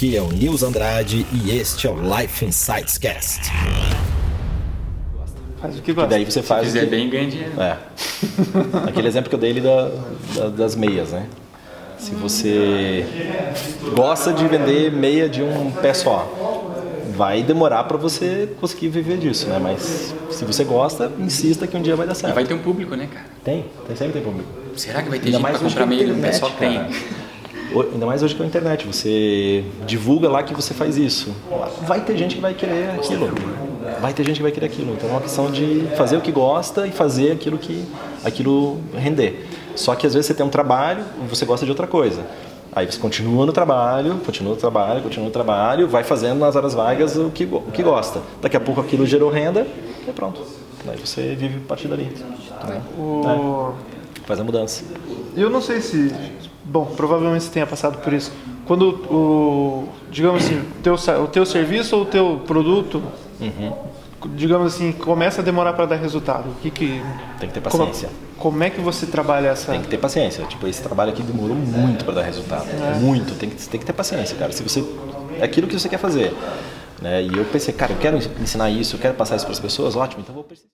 Aqui é o Nils Andrade e este é o Life Insights Cast. Faz o que E gosta. daí você faz. Se o fizer que- bem, ganha dinheiro. É. Aquele exemplo que eu dei ele da, da- das meias, né? Se você gosta de vender meia de um pé só, vai demorar para você conseguir viver disso, né? Mas se você gosta, insista que um dia vai dar E certo. vai ter um público, né, cara? Tem, tem sempre tem público. Será que vai ter Ainda gente mais pra hoje comprar meia do internet, pessoal? Tem. Ainda mais hoje com a internet, você divulga lá que você faz isso. Vai ter gente que vai querer aquilo. Vai ter gente que vai querer aquilo. Então é uma questão de fazer o que gosta e fazer aquilo que aquilo render. Só que às vezes você tem um trabalho e você gosta de outra coisa. Aí você continua no trabalho, continua no trabalho, continua no trabalho, vai fazendo nas horas vagas o que, o que gosta. Daqui a pouco aquilo gerou renda e pronto. Daí você vive a partir dali. né? O- Faz a mudança. Eu não sei se. Bom, provavelmente você tenha passado por isso. Quando o. Digamos assim, o teu, o teu serviço ou o teu produto, Uhum. digamos assim, começa a demorar para dar resultado. O que que. Tem que ter Como, paciência. como é que você trabalha essa. Tem que ter paciência. Tipo, esse trabalho aqui demorou muito para dar resultado. Muito. Tem que, tem que ter paciência, cara. Se você é aquilo que você quer fazer, né? E eu pensei, cara, eu quero ensinar isso, eu quero passar isso para as pessoas, ótimo. Então vou persistir.